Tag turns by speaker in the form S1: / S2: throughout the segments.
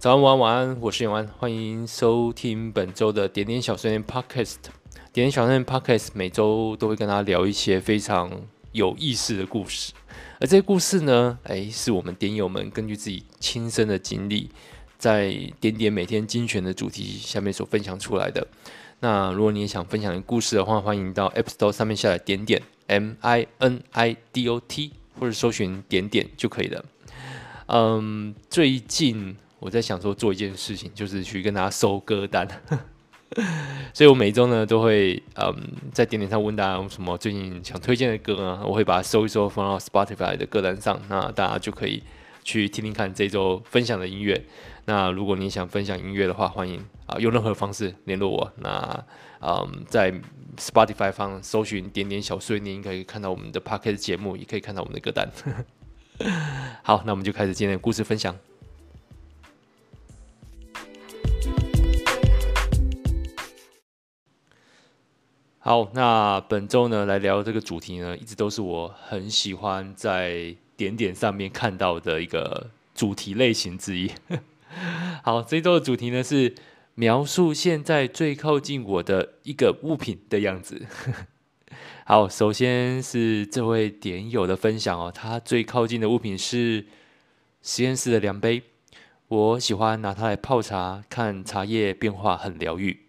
S1: 早安，晚安，晚安，我是永安，欢迎收听本周的点点小碎念 Podcast。点点小碎念 Podcast 每周都会跟大家聊一些非常有意思的故事，而这些故事呢，诶，是我们点友们根据自己亲身的经历，在点点每天精选的主题下面所分享出来的。那如果你也想分享的故事的话，欢迎到 App Store 上面下载点点 M I N I D O T，或者搜寻点点就可以了。嗯，最近。我在想说做一件事情，就是去跟大家收歌单，所以我每一周呢都会嗯在点点上问大家有什么最近想推荐的歌啊，我会把它收一收放到 Spotify 的歌单上，那大家就可以去听听看这周分享的音乐。那如果你想分享音乐的话，欢迎啊用任何方式联络我。那嗯在 Spotify 上搜寻点点小碎念，可以看到我们的 Podcast 节目，也可以看到我们的歌单。好，那我们就开始今天的故事分享。好，那本周呢，来聊这个主题呢，一直都是我很喜欢在点点上面看到的一个主题类型之一。好，这一周的主题呢是描述现在最靠近我的一个物品的样子。好，首先是这位点友的分享哦，他最靠近的物品是实验室的量杯，我喜欢拿它来泡茶，看茶叶变化，很疗愈。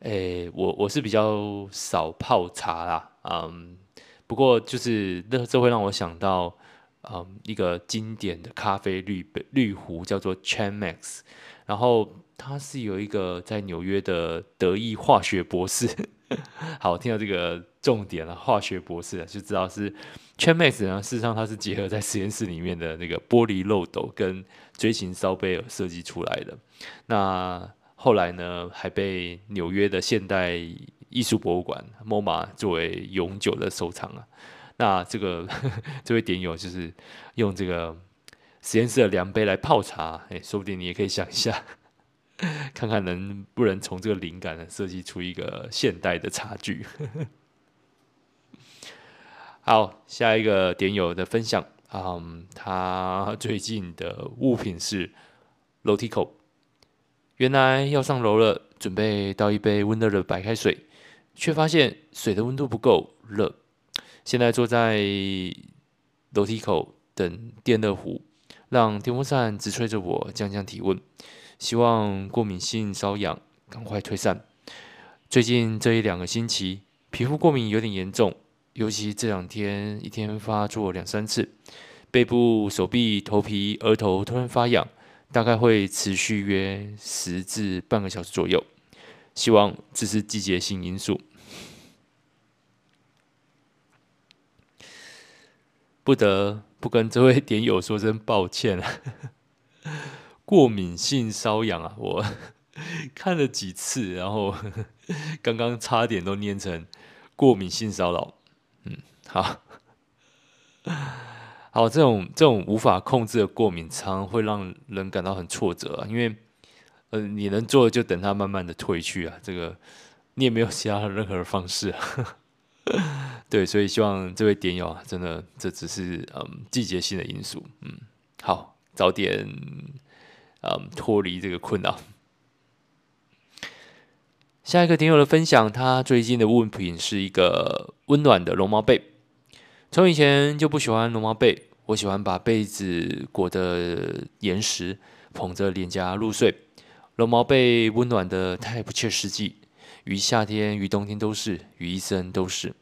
S1: 诶、我我是比较少泡茶啦，嗯，不过就是这这会让我想到，嗯，一个经典的咖啡滤杯滤壶叫做 Chemex，然后它是有一个在纽约的德裔化学博士，好，听到这个重点了，化学博士就知道是 Chemex 呢，事实上它是结合在实验室里面的那个玻璃漏斗跟锥形烧杯而设计出来的，那。后来呢，还被纽约的现代艺术博物馆 MoMA 作为永久的收藏啊。那这个呵呵 这位点友就是用这个实验室的量杯来泡茶，哎，说不定你也可以想一下，看看能不能从这个灵感呢设计出一个现代的茶具。好，下一个点友的分享，嗯，他最近的物品是楼梯口。原来要上楼了，准备倒一杯温热的白开水，却发现水的温度不够热。现在坐在楼梯口等电热壶，让电风扇直吹着我，降降体温。希望过敏性瘙痒赶快退散。最近这一两个星期，皮肤过敏有点严重，尤其这两天一天发作两三次，背部、手臂、头皮、额头突然发痒。大概会持续约十至半个小时左右，希望这是季节性因素。不得不跟这位点友说声抱歉啊！过敏性瘙痒啊，我 看了几次，然后 刚刚差点都念成过敏性骚扰。嗯，好。好，这种这种无法控制的过敏，常会让人感到很挫折啊。因为，呃，你能做的就等它慢慢的退去啊。这个你也没有其他的任何的方式啊。对，所以希望这位点友啊，真的这只是嗯季节性的因素。嗯，好，早点嗯脱离这个困扰。下一个点友的分享，他最近的物品是一个温暖的绒毛被。从以前就不喜欢绒毛被。我喜欢把被子裹得严实，捧着脸颊入睡。绒毛被温暖得太不切实际，于夏天于冬天都是，于一生都是。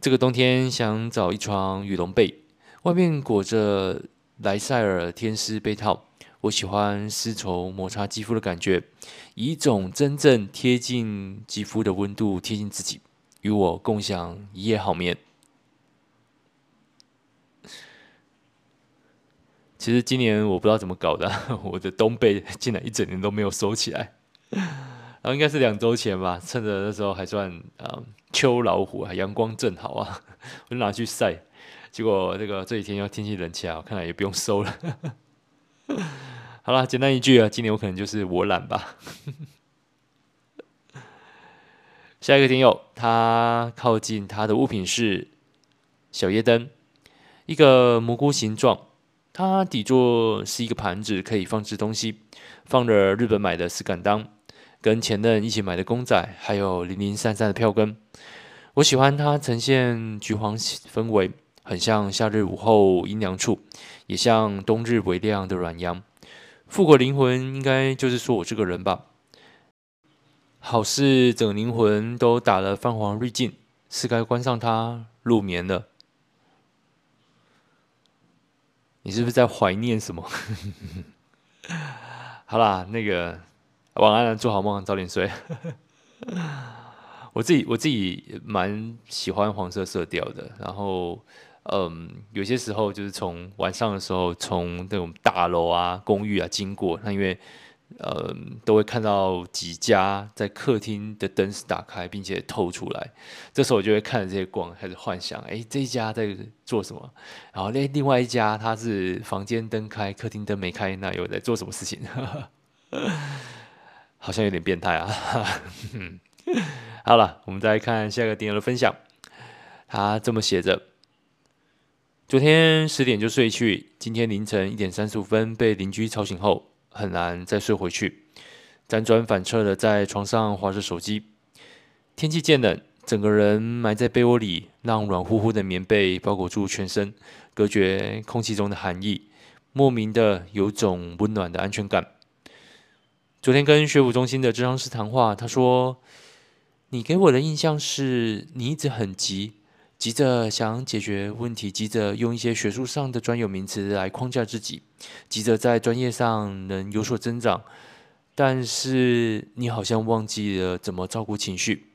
S1: 这个冬天想找一床羽绒被，外面裹着莱赛尔天丝被套。我喜欢丝绸摩擦肌肤的感觉，以一种真正贴近肌肤的温度贴近自己，与我共享一夜好眠。其实今年我不知道怎么搞的，我的冬被竟然一整年都没有收起来。然后应该是两周前吧，趁着那时候还算啊、秋老虎啊，阳光正好啊，我就拿去晒。结果这个这几天要天气冷起来，我看来也不用收了。好了，简单一句啊，今年我可能就是我懒吧。下一个听友，他靠近他的物品是小夜灯，一个蘑菇形状。它底座是一个盘子，可以放置东西，放着日本买的石敢当，跟前任一起买的公仔，还有零零散散的票根。我喜欢它呈现橘黄氛围，很像夏日午后阴凉处，也像冬日微亮的暖阳。复活灵魂应该就是说我这个人吧。好似整灵魂都打了泛黄滤镜，是该关上它入眠了。你是不是在怀念什么？好啦，那个晚安，做好梦，早点睡。我自己我自己蛮喜欢黄色色调的，然后嗯，有些时候就是从晚上的时候，从那种大楼啊、公寓啊经过，那因为。呃，都会看到几家在客厅的灯是打开，并且透出来。这时候我就会看着这些光，开始幻想：哎，这一家在做什么？然后另另外一家，他是房间灯开，客厅灯没开，那又在做什么事情？好像有点变态啊！好了，我们再看下一个点友的分享。他这么写着：昨天十点就睡去，今天凌晨一点三十五分被邻居吵醒后。很难再睡回去，辗转反侧的在床上划着手机。天气渐冷，整个人埋在被窝里，让软乎乎的棉被包裹住全身，隔绝空气中的寒意，莫名的有种温暖的安全感。昨天跟学府中心的咨商师谈话，他说：“你给我的印象是你一直很急。”急着想解决问题，急着用一些学术上的专有名词来框架自己，急着在专业上能有所增长，但是你好像忘记了怎么照顾情绪。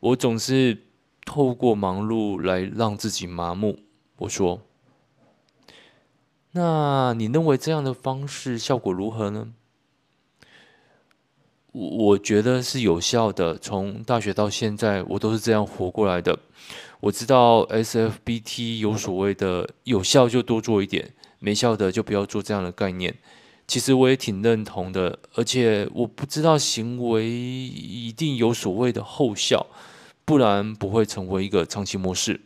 S1: 我总是透过忙碌来让自己麻木。我说：“那你认为这样的方式效果如何呢？”我我觉得是有效的。从大学到现在，我都是这样活过来的。我知道 SFBT 有所谓的有效就多做一点，没效的就不要做这样的概念。其实我也挺认同的，而且我不知道行为一定有所谓的后效，不然不会成为一个长期模式。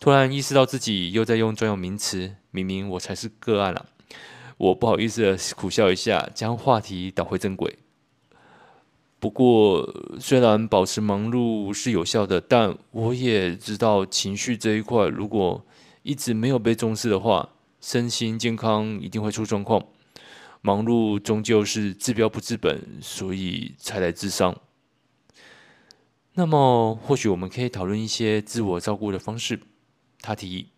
S1: 突然意识到自己又在用专有名词，明明我才是个案了。我不好意思的苦笑一下，将话题导回正轨。不过，虽然保持忙碌是有效的，但我也知道情绪这一块，如果一直没有被重视的话，身心健康一定会出状况。忙碌终究是治标不治本，所以才来治伤。那么，或许我们可以讨论一些自我照顾的方式。他提议。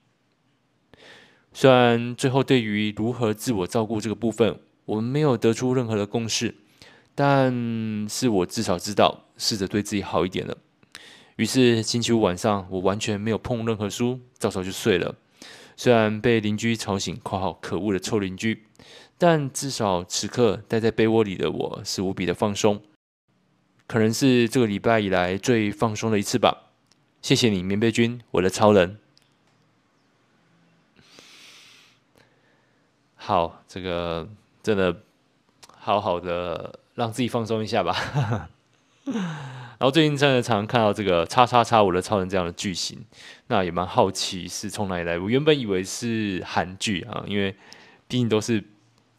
S1: 虽然最后对于如何自我照顾这个部分，我们没有得出任何的共识，但是我至少知道试着对自己好一点了。于是星期五晚上，我完全没有碰任何书，早早就睡了。虽然被邻居吵醒（括号可恶的臭邻居），但至少此刻待在被窝里的我是无比的放松，可能是这个礼拜以来最放松的一次吧。谢谢你，棉被君，我的超人。好，这个真的好好的让自己放松一下吧。然后最近真的常常看到这个“叉叉叉我的超人”这样的剧情，那也蛮好奇是从哪里来。我原本以为是韩剧啊，因为毕竟都是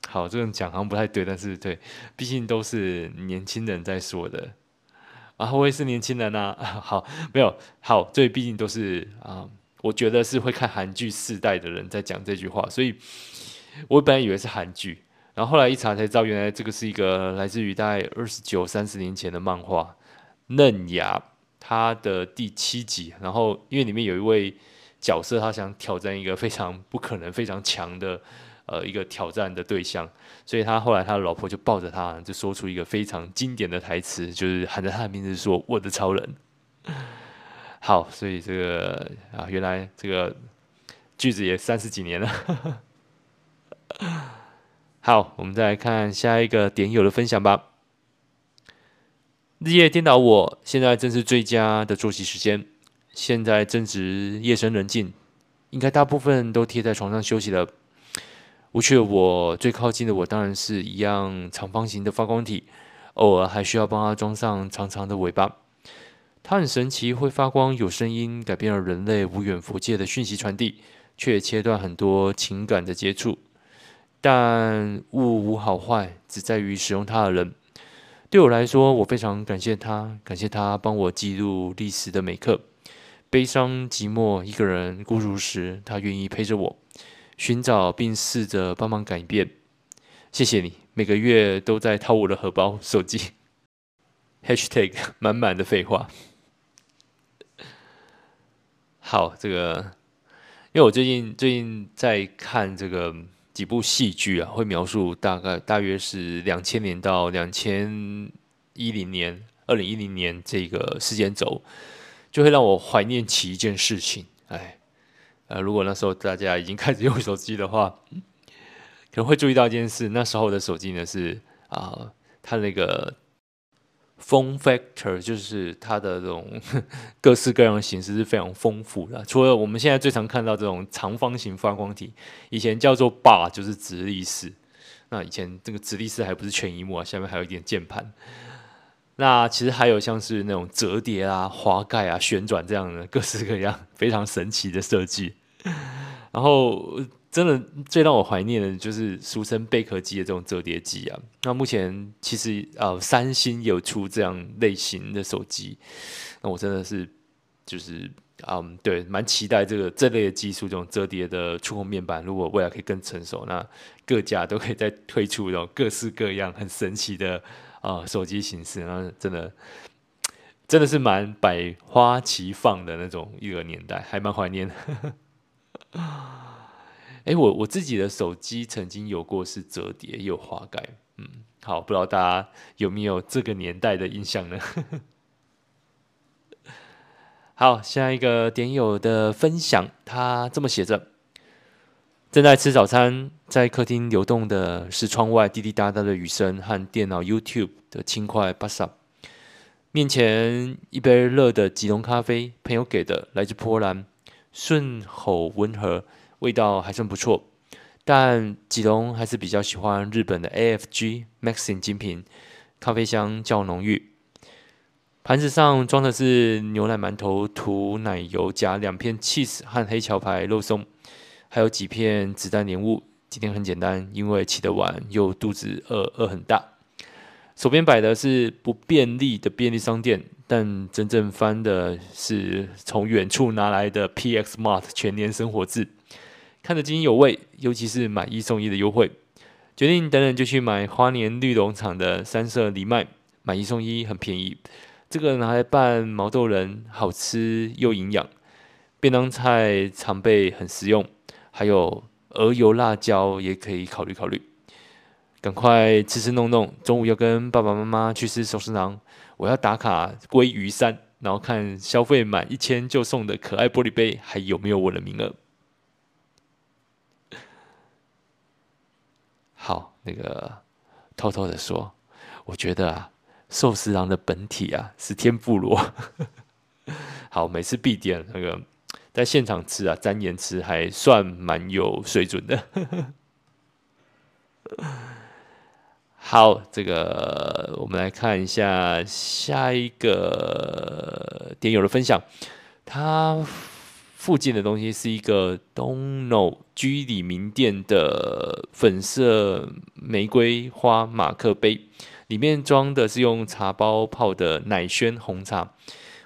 S1: 好这种讲好像不太对，但是对，毕竟都是年轻人在说的啊，我也是年轻人啊。好，没有好，这毕竟都是啊，我觉得是会看韩剧世代的人在讲这句话，所以。我本来以为是韩剧，然后后来一查才知道，原来这个是一个来自于大概二十九、三十年前的漫画《嫩芽》，它的第七集。然后因为里面有一位角色，他想挑战一个非常不可能、非常强的呃一个挑战的对象，所以他后来他的老婆就抱着他，就说出一个非常经典的台词，就是喊着他的名字说：“我的超人。”好，所以这个啊，原来这个句子也三十几年了。好，我们再来看下一个点友的分享吧。日夜颠倒我，现在正是最佳的作息时间。现在正值夜深人静，应该大部分都贴在床上休息了。无趣的我，最靠近的我当然是一样长方形的发光体，偶尔还需要帮他装上长长的尾巴。它很神奇，会发光，有声音，改变了人类无远弗届的讯息传递，却切断很多情感的接触。但物无好坏，只在于使用它的人。对我来说，我非常感谢他，感谢他帮我记录历史的每刻。悲伤、寂寞、一个人孤独时，他愿意陪着我，寻找并试着帮忙改变。谢谢你，每个月都在掏我的荷包、手机。#hashtag 满满的废话。好，这个，因为我最近最近在看这个。几部戏剧啊，会描述大概大约是两千年到两千一零年、二零一零年这个时间轴，就会让我怀念起一件事情。哎，呃，如果那时候大家已经开始用手机的话，可能会注意到一件事，那时候的手机呢是啊、它那个。Form factor 就是它的这种 各式各样的形式是非常丰富的。除了我们现在最常看到这种长方形发光体，以前叫做 bar 就是直立式。那以前这个直立式还不是全荧幕啊，下面还有一点键盘。那其实还有像是那种折叠啊、滑盖啊、旋转这样的各式各样 非常神奇的设计。然后。真的最让我怀念的就是俗称贝壳机的这种折叠机啊。那目前其实呃，三星有出这样类型的手机，那我真的是就是嗯，对，蛮期待这个这类的技术，这种折叠的触控面板，如果未来可以更成熟，那各家都可以再推出这种各式各样很神奇的啊、手机形式，那真的真的是蛮百花齐放的那种一个年代，还蛮怀念的。哎，我我自己的手机曾经有过是折叠，也有滑盖，嗯，好，不知道大家有没有这个年代的印象呢？好，下一个点友的分享，他这么写着：正在吃早餐，在客厅流动的是窗外滴滴答答的雨声和电脑 YouTube 的轻快 Bass，面前一杯热的吉隆咖啡，朋友给的，来自波兰，顺口温和。味道还算不错，但吉隆还是比较喜欢日本的 AFG Maxin 精品，咖啡香较浓郁。盘子上装的是牛奶馒头，涂奶油，夹两片 cheese 和黑桥牌肉松，还有几片子弹莲雾。今天很简单，因为起得晚又肚子饿，饿很大。手边摆的是不便利的便利商店，但真正翻的是从远处拿来的 PX Mart 全年生活志。看得津津有味，尤其是买一送一的优惠，决定等等就去买花莲绿农场的三色藜麦，买一送一很便宜。这个拿来拌毛豆仁，好吃又营养。便当菜常备很实用，还有鹅油辣椒也可以考虑考虑。赶快吃吃弄弄，中午要跟爸爸妈妈去吃寿司郎，我要打卡鲑鱼山，然后看消费满一千就送的可爱玻璃杯还有没有我的名额。好，那个偷偷的说，我觉得啊，寿司郎的本体啊是天妇罗。好，每次必点那个，在现场吃啊，沾盐吃还算蛮有水准的。好，这个我们来看一下下一个点友的分享，他。附近的东西是一个 Dono 居里名店的粉色玫瑰花马克杯，里面装的是用茶包泡的奶轩红茶。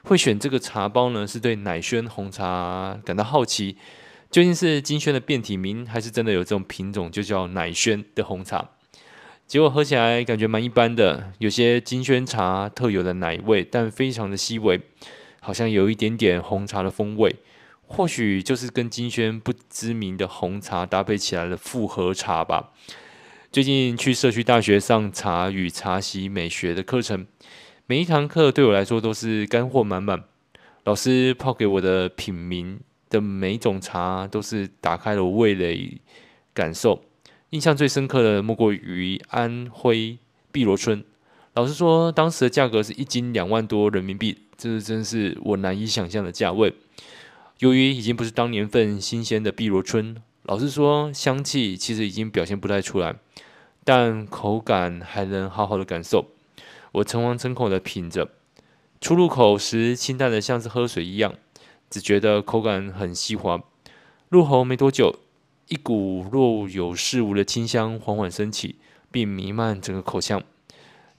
S1: 会选这个茶包呢，是对奶轩红茶感到好奇，究竟是金萱的变体名，还是真的有这种品种就叫奶轩的红茶？结果喝起来感觉蛮一般的，有些金萱茶特有的奶味，但非常的细微，好像有一点点红茶的风味。或许就是跟金萱不知名的红茶搭配起来的复合茶吧。最近去社区大学上茶与茶席美学的课程，每一堂课对我来说都是干货满满。老师泡给我的品名的每一种茶，都是打开了味蕾感受。印象最深刻的莫过于安徽碧螺春。老师说，当时的价格是一斤两万多人民币，这真是我难以想象的价位。由于已经不是当年份新鲜的碧螺春，老实说，香气其实已经表现不太出来，但口感还能好好的感受。我诚惶诚恐的品着，出入口时清淡的像是喝水一样，只觉得口感很细滑。入喉没多久，一股若有似无的清香缓缓升起，并弥漫整个口腔。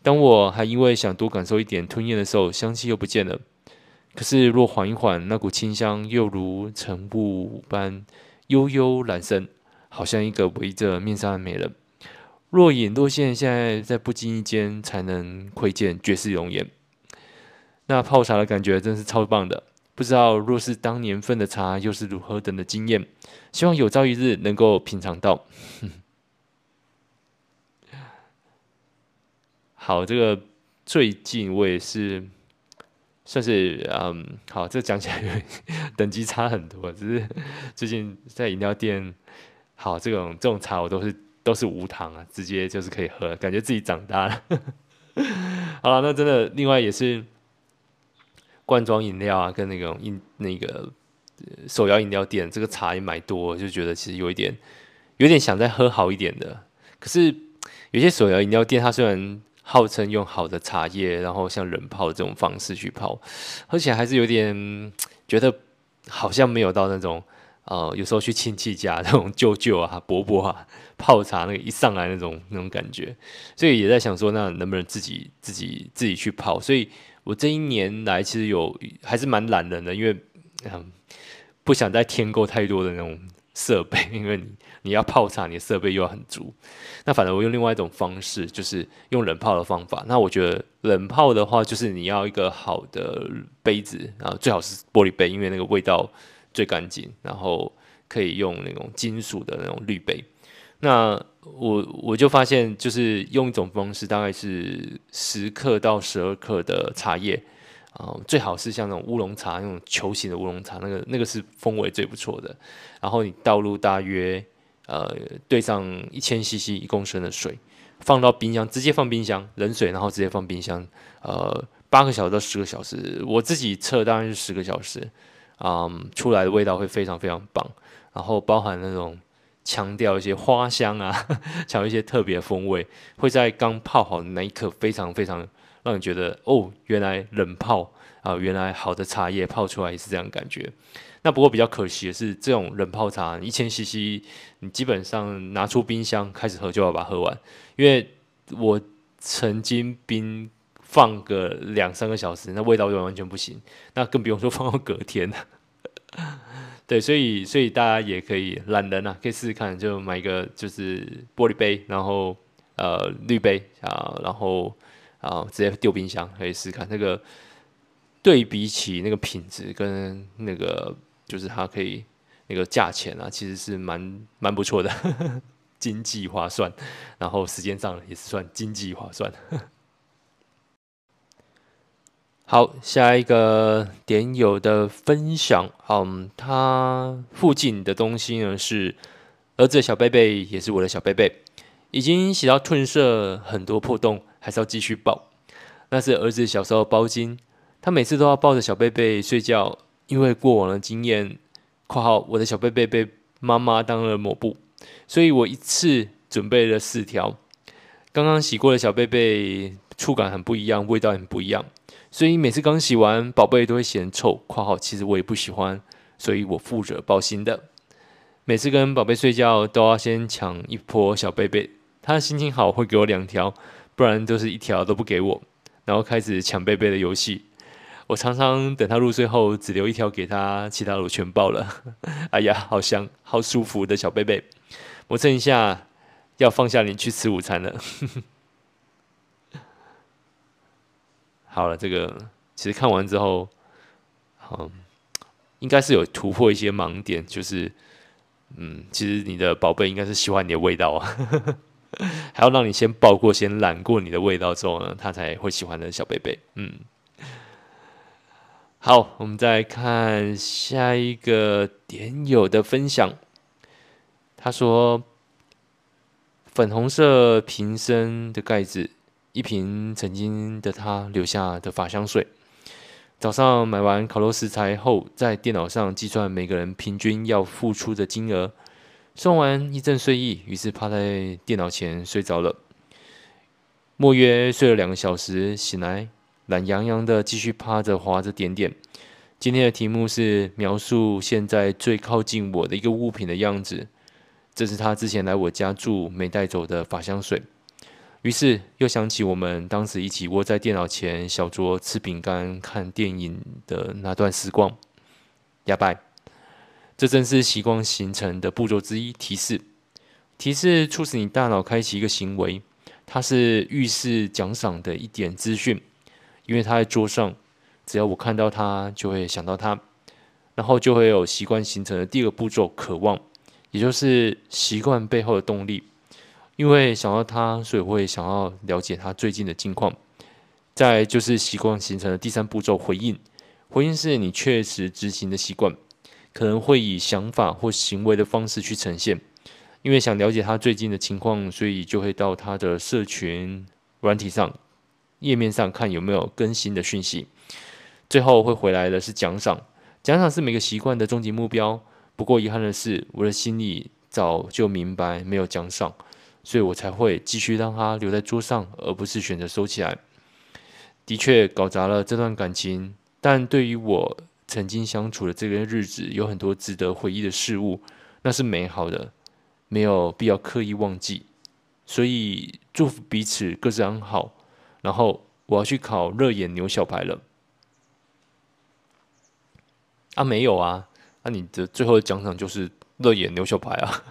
S1: 当我还因为想多感受一点吞咽的时候，香气又不见了。可是若缓一缓，那股清香又如晨雾般悠悠然生，好像一个围着面纱的美人。若隐若现，现在在不经意间才能窥见，绝世容颜。那泡茶的感觉真是超棒的，不知道若是当年份的茶，又是如何等的惊艳。希望有朝一日能够品尝到。好，这个最近我也是算是嗯，好，这讲起来等级差很多，只是最近在饮料店，好，这种这种茶我都是都是无糖啊，直接就是可以喝，感觉自己长大了。好了，那真的另外也是罐装饮料啊，跟那种饮那个手摇饮料店，这个茶也买多，就觉得其实有一点有点想再喝好一点的。可是有些手摇饮料店，它虽然号称用好的茶叶，然后像冷泡这种方式去泡，而且还是有点觉得好像没有到那种呃，有时候去亲戚家 那种舅舅啊、伯伯啊泡茶那个一上来那种那种感觉，所以也在想说，那能不能自己自己自己去泡？所以我这一年来其实有还是蛮懒人的，因为嗯，不想再添购太多的那种设备，因为你。你要泡茶，你的设备又要很足。那反正我用另外一种方式，就是用冷泡的方法。那我觉得冷泡的话，就是你要一个好的杯子，然后最好是玻璃杯，因为那个味道最干净。然后可以用那种金属的那种滤杯。那我我就发现，就是用一种方式，大概是十克到十二克的茶叶。啊、最好是像那种乌龙茶，那种球形的乌龙茶，那个那个是风味最不错的。然后你倒入大约。呃，兑上一千 CC 一公升的水，放到冰箱，直接放冰箱，冷水，然后直接放冰箱，呃，八个小时到十个小时，我自己测当然是十个小时，嗯，出来的味道会非常非常棒，然后包含那种强调一些花香啊，强调一些特别风味，会在刚泡好的那一刻非常非常让你觉得哦，原来冷泡啊、原来好的茶叶泡出来也是这样感觉。那不过比较可惜的是，这种冷泡茶一千 CC，你基本上拿出冰箱开始喝就要把它喝完，因为我曾经冰放个两三个小时，那味道就完全不行，那更不用说放到隔天了。对，所以所以大家也可以懒人啊，可以试试看，就买一个就是玻璃杯，然后呃滤杯啊，然后啊直接丢冰箱，可以试试看那个对比起那个品质跟那个。就是它可以那个价钱啊，其实是蛮蛮不错的，经济划算，然后时间上也是算经济划算。好，下一个点友的分享，嗯，他附近的东西呢是儿子的小贝贝，也是我的小贝贝，已经洗到褪色，很多破洞，还是要继续抱。那是儿子小时候包巾，他每次都要抱着小贝贝睡觉。因为过往的经验，括号我的小贝贝被妈妈当了抹布，所以我一次准备了四条。刚刚洗过的小贝贝触感很不一样，味道很不一样，所以每次刚洗完，宝贝都会嫌臭。括号其实我也不喜欢，所以我负责包新的。每次跟宝贝睡觉都要先抢一波小贝贝，他心情好会给我两条，不然都是一条都不给我，然后开始抢贝贝的游戏。我常常等他入睡后，只留一条给他，其他的我全抱了。哎呀，好香，好舒服的小贝贝。我趁一下，要放下你去吃午餐了。好了，这个其实看完之后，嗯，应该是有突破一些盲点，就是，嗯，其实你的宝贝应该是喜欢你的味道啊，还要让你先抱过，先揽过你的味道之后呢，他才会喜欢的小贝贝。嗯。好，我们再看下一个点友的分享。他说：“粉红色瓶身的盖子，一瓶曾经的他留下的发香水。早上买完烤肉食材后，在电脑上计算每个人平均要付出的金额。算完一阵睡意，于是趴在电脑前睡着了。莫约睡了两个小时，醒来。”懒洋洋的继续趴着滑着点点。今天的题目是描述现在最靠近我的一个物品的样子。这是他之前来我家住没带走的法香水。于是又想起我们当时一起窝在电脑前小酌吃饼干看电影的那段时光。哑巴，这正是习惯形成的步骤之一。提示，提示促使你大脑开启一个行为，它是预示奖赏的一点资讯，因为他在桌上，只要我看到他，就会想到他，然后就会有习惯形成的第二个步骤——渴望，也就是习惯背后的动力。因为想到他，所以会想要了解他最近的近况。再就是习惯形成的第三步骤——回应。回应是你确实执行的习惯，可能会以想法或行为的方式去呈现。因为想了解他最近的情况，所以就会到他的社群软体上页面上看有没有更新的讯息。最后会回来的是奖赏，奖赏是每个习惯的终极目标。不过遗憾的是，我的心里早就明白没有奖赏，所以我才会继续让它留在桌上，而不是选择收起来。的确搞砸了这段感情。但对于我曾经相处的这个日子，有很多值得回忆的事物，那是美好的，没有必要刻意忘记。所以祝福彼此各自安好。然后我要去考热眼牛小排了。啊，没有啊，那、啊、你的最后的奖赏就是热眼牛小排啊。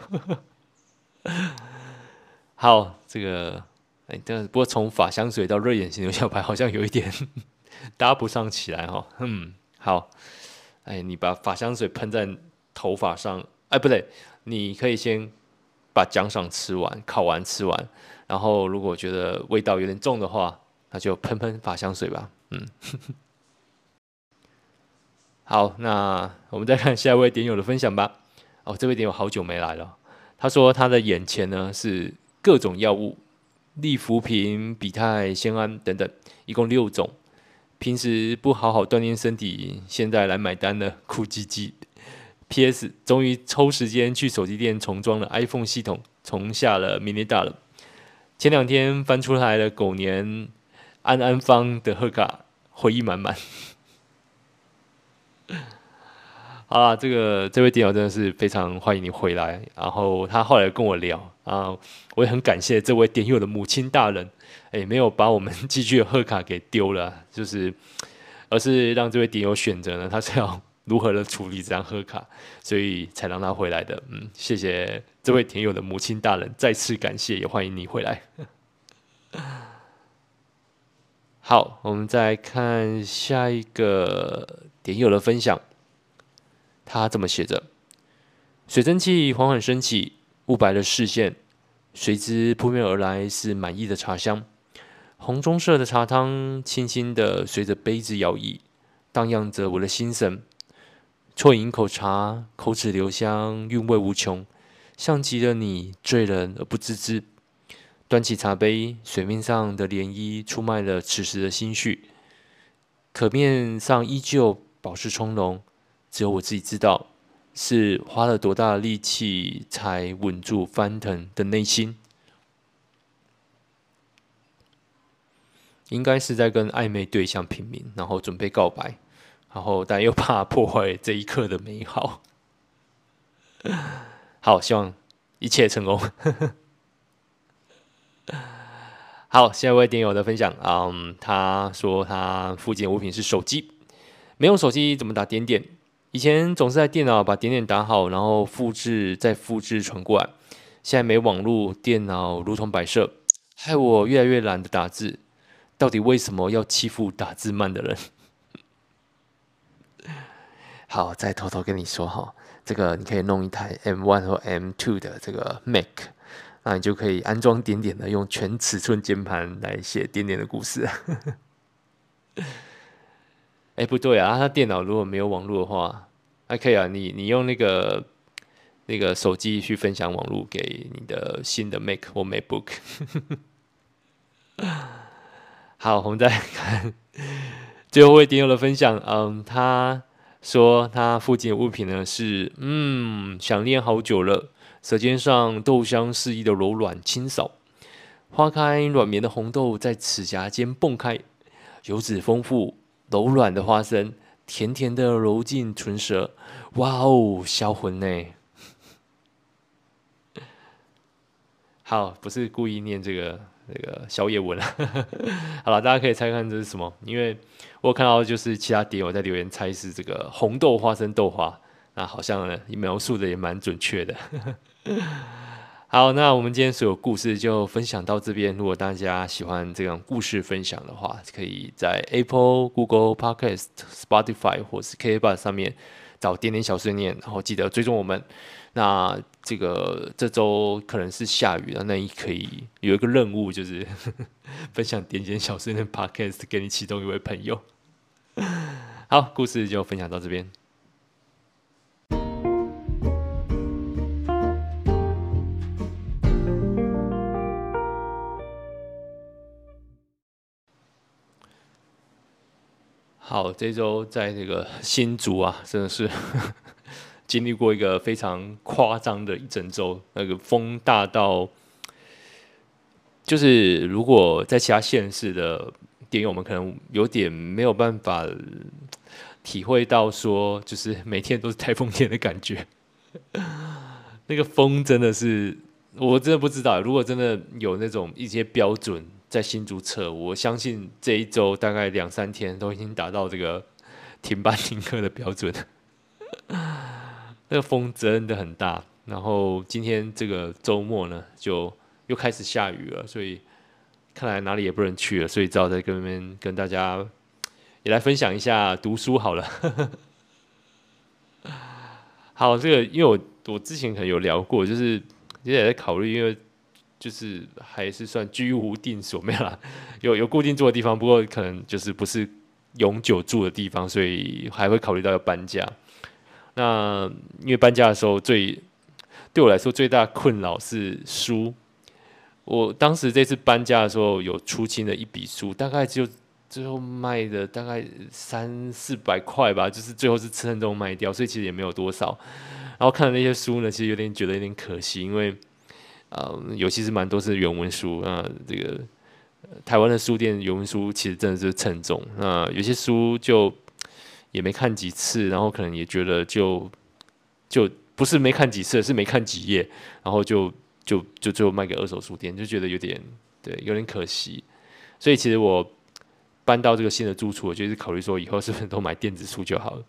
S1: 好，这个哎，但不过从法香水到热眼型牛小排，好像有一点。搭不上起来哈，嗯，好，哎，你把法香水喷在头发上，哎，不对，你可以先把奖赏吃完，考完吃完，然后如果觉得味道有点重的话，那就喷喷发香水吧，嗯，好，那我们再看下一位点友的分享吧。哦，这位点友好久没来了，他说他的眼前呢是各种药物，利福平、比泰、酰胺等等，一共六种。平时不好好锻炼身体，现在来买单了，哭唧唧。P.S. 终于抽时间去手机店重装了 iPhone 系统，重下了迷你大了。前两天翻出来了狗年安安方的贺卡，回忆满满。好啦，这个这位电友真的是非常欢迎你回来。然后他后来跟我聊啊，我也很感谢这位点友的母亲大人。诶，没有把我们寄去的贺卡给丢了，就是，而是让这位点友选择呢，他是要如何的处理这张贺卡，所以才让他回来的。嗯，谢谢这位田友的母亲大人，再次感谢，也欢迎你回来。好，我们再看下一个点友的分享，他这么写着：水蒸气缓缓升起，雾白的视线，随之扑面而来是满意的茶香。红棕色的茶汤轻轻的随着杯子摇曳，荡漾着我的心神。啜饮口茶，口齿留香，韵味无穷，像极了你醉人而不自知。端起茶杯，水面上的涟漪出卖了此时的心绪。可面上依旧保持从容，只有我自己知道，是花了多大的力气才稳住翻腾的内心。应该是在跟暧昧对象拼命，然后准备告白，然后但又怕破坏这一刻的美好。好，希望一切成功。好，下一位点友的分享，嗯，他说他附近物品是手机，没有手机怎么打点点？以前总是在电脑把点点打好，然后复制再复制传过来，现在没网络，电脑如同摆设，害我越来越懒得打字。到底为什么要欺负打字慢的人？好，再偷偷跟你说哈，这个你可以弄一台 M1 或 M2 的这个 Mac，那你就可以安装点点的，用全尺寸键盘来写点点的故事。哎，不对啊，他电脑如果没有网络的话，还可以啊，你你用那个那个手机去分享网络给你的新的 Mac 或 MacBook。好，我们再看最后一位点友的分享。嗯，他说他附近的物品呢是，嗯，想念好久了，舌尖上豆香四溢的柔软清扫，花开软绵的红豆在齿颊间蹦开，油脂丰富、柔软的花生，甜甜的揉进唇舌，哇哦，销魂呢！好，不是故意念这个这个宵夜文啊。好了，大家可以猜看这是什么？因为我看到就是其他点友在留言猜是这个红豆花生豆花，那好像呢描述的也蛮准确的。好，那我们今天所有故事就分享到这边。如果大家喜欢这种故事分享的话，可以在 Apple、Google Podcast、Spotify 或是 KKBOX 上面找点点小碎念，然后记得追踪我们。那这个这周可能是下雨了，那你可以有一个任务，就是 分享点点小碎念 Podcast 给你其中一位朋友。好，故事就分享到这边。好，这周在这个新竹啊，真的是经历过一个非常夸张的一整周。那个风大到，就是如果在其他县市的点友们可能有点没有办法体会到，说就是每天都是台风 天的感觉。那个风真的是，我真的不知道，如果真的有那种一些标准。在新竹测，我相信这一周大概两三天都已经达到这个停班停课的标准。那个风真的很大，然后今天这个周末呢，就又开始下雨了，所以看来哪里也不能去了，所以只好在这边跟大家也来分享一下读书好了。好，这个因为我我之前可能有聊过，就是也在考虑，因为。就是还是算居无定所，没有啦，有有固定住的地方，不过可能就是不是永久住的地方，所以还会考虑到要搬家。那因为搬家的时候最，对我来说最大困扰是书。我当时这次搬家的时候有出清了一笔书，大概就最后卖的大概三四百块吧，就是最后是称重卖掉，所以其实也没有多少。然后看了那些书呢，其实有点觉得有点可惜，因为。呃，尤其是蛮多是原文书啊，这个台湾的书店原文书其实真的是称重。那有些书就也没看几次，然后可能也觉得就就不是没看几次，是没看几页，然后就就就最后卖给二手书店，就觉得有点对，有点可惜。所以其实我搬到这个新的住处，我就是考虑说以后是不是都买电子书就好了。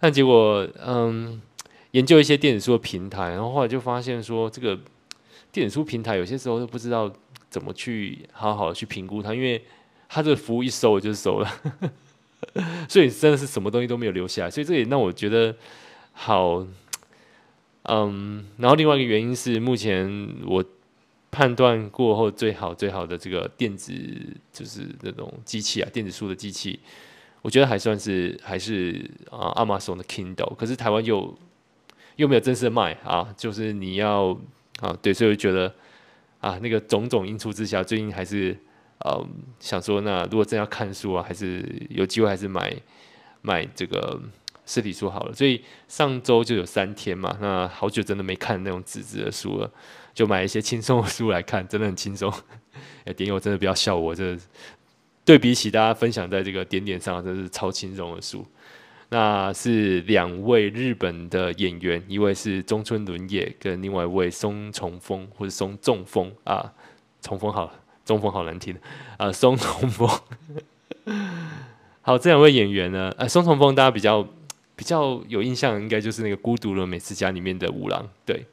S1: 但结果嗯，研究一些电子书的平台，然后后来就发现说这个。电子书平台有些时候都不知道怎么去好好的去评估它，因为它这个服务一收我就收了，所以真的是什么东西都没有留下来，所以这也让我觉得好，嗯，然后另外一个原因是，目前我判断过后最好最好的这个电子就是那种机器啊，电子书的机器，我觉得还算是还是啊，Amazon 的 Kindle，可是台湾又又没有正式卖啊，就是你要。啊，对，所以我觉得啊，那个种种因素之下，最近还是呃想说，那如果真要看书啊，还是有机会还是买买这个实体书好了。所以上周就有三天嘛，那好久真的没看那种纸质的书了，就买一些轻松的书来看，真的很轻松。哎，点友真的不要笑我，这对比起大家分享在这个点点上，真是超轻松的书。那是两位日本的演员，一位是中村伦也，跟另外一位松重丰或者松重丰啊，重丰好了，中丰好难听啊，松重丰。好，这两位演员呢，呃、啊，松重丰大家比较比较有印象，应该就是那个《孤独的美食家》里面的五郎。对，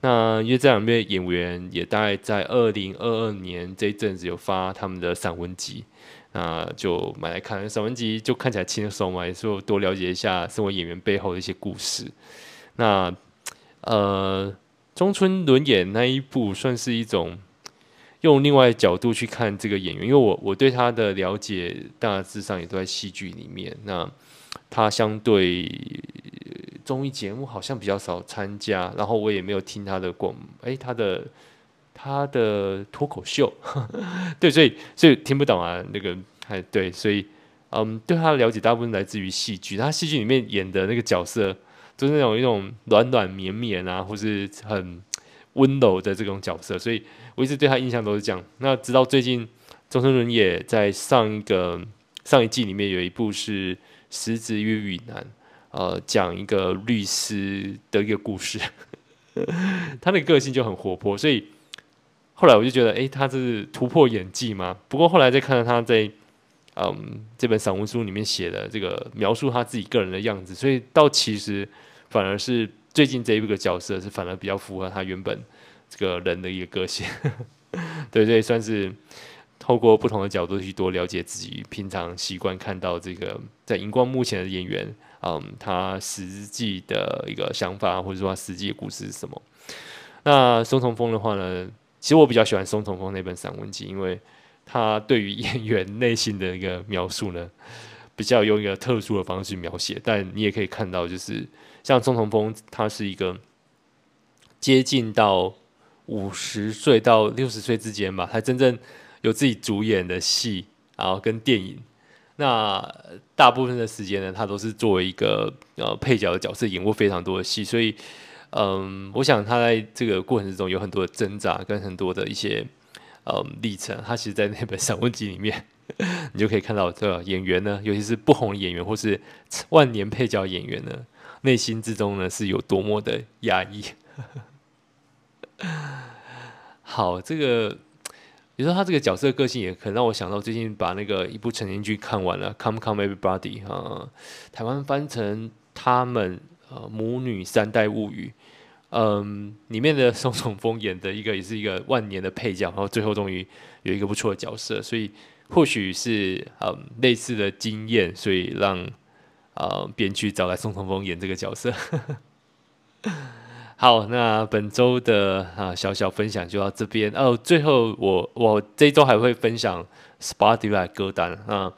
S1: 那因为这两位演员也大概在二零二二年这一阵子有发他们的散文集。那就买来看，散文集就看起来轻松嘛，也是多了解一下身为演员背后的一些故事。那呃，中村伦也那一部算是一种用另外角度去看这个演员，因为我我对他的了解大致上也都在戏剧里面。那他相对综艺节目好像比较少参加，然后我也没有听他的广，哎，他的。他的脱口秀，对，所以所以听不懂啊，那个还对，所以嗯，对他的了解大部分来自于戏剧，他戏剧里面演的那个角色都是那种一种软软绵绵啊，或是很温柔的这种角色，所以我一直对他印象都是这样。那直到最近，中村伦也在上一个上一季里面有一部是《石子与雨男》，呃，讲一个律师的一个故事，他的个性就很活泼，所以后来我就觉得，哎，他是突破演技嘛？不过后来再看到他在嗯这本散文书里面写的这个描述他自己个人的样子，所以到其实反而是最近这一个角色是反而比较符合他原本这个人的一个个性，对，所以算是。透过不同的角度去多了解自己平常习惯看到这个在荧光幕前的演员，嗯，他实际的一个想法，或者说他实际的故事是什么？那松重峰的话呢，其实我比较喜欢松重峰那本散文集，因为他对于演员内心的一个描述呢，比较用一个特殊的方式描写。但你也可以看到，就是像松重峰，他是一个接近到五十岁到六十岁之间吧，他真正。有自己主演的戏，然后跟电影，那大部分的时间呢，他都是作为一个呃配角的角色演过非常多的戏，所以嗯，我想他在这个过程之中有很多的挣扎跟很多的一些嗯历程。他其实，在那本散文集里面，你就可以看到这演员呢，尤其是不红的演员或是万年配角演员呢，内心之中呢是有多么的压抑。好，这个。你说他这个角色个性也可让我想到最近把那个一部沉浸剧看完了，《Come Come Everybody》啊，台湾翻成他们呃母女三代物语，嗯，里面的松重丰演的一个也是一个万年的配角，然后最后终于有一个不错的角色，所以或许是嗯类似的经验，所以让啊编剧找来松重丰演这个角色。好，那本周的啊小小分享就到这边哦。最后我，我我这周还会分享 Spotify 歌单啊，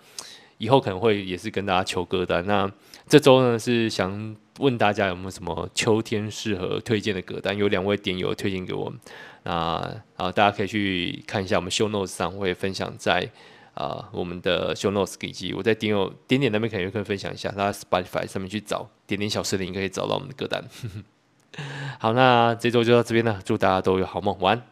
S1: 以后可能会也是跟大家求歌单。那这周呢是想问大家有没有什么秋天适合推荐的歌单？有两位点友推荐给我们，那啊大家可以去看一下我们 Show Notes 上会分享在啊我们的 Show Notes 以及我在点友点点那边可能也可以分享一下，大家 Spotify 上面去找点点小森林可以找到我们的歌单。好，那这周就到这边了，祝大家都有好梦，晚安。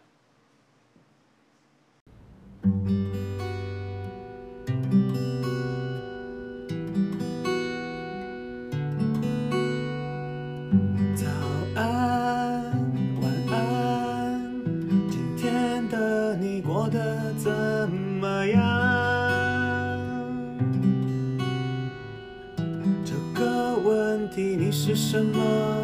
S2: 早安，晚安，今天的你过得怎么样？这个问题你是什么？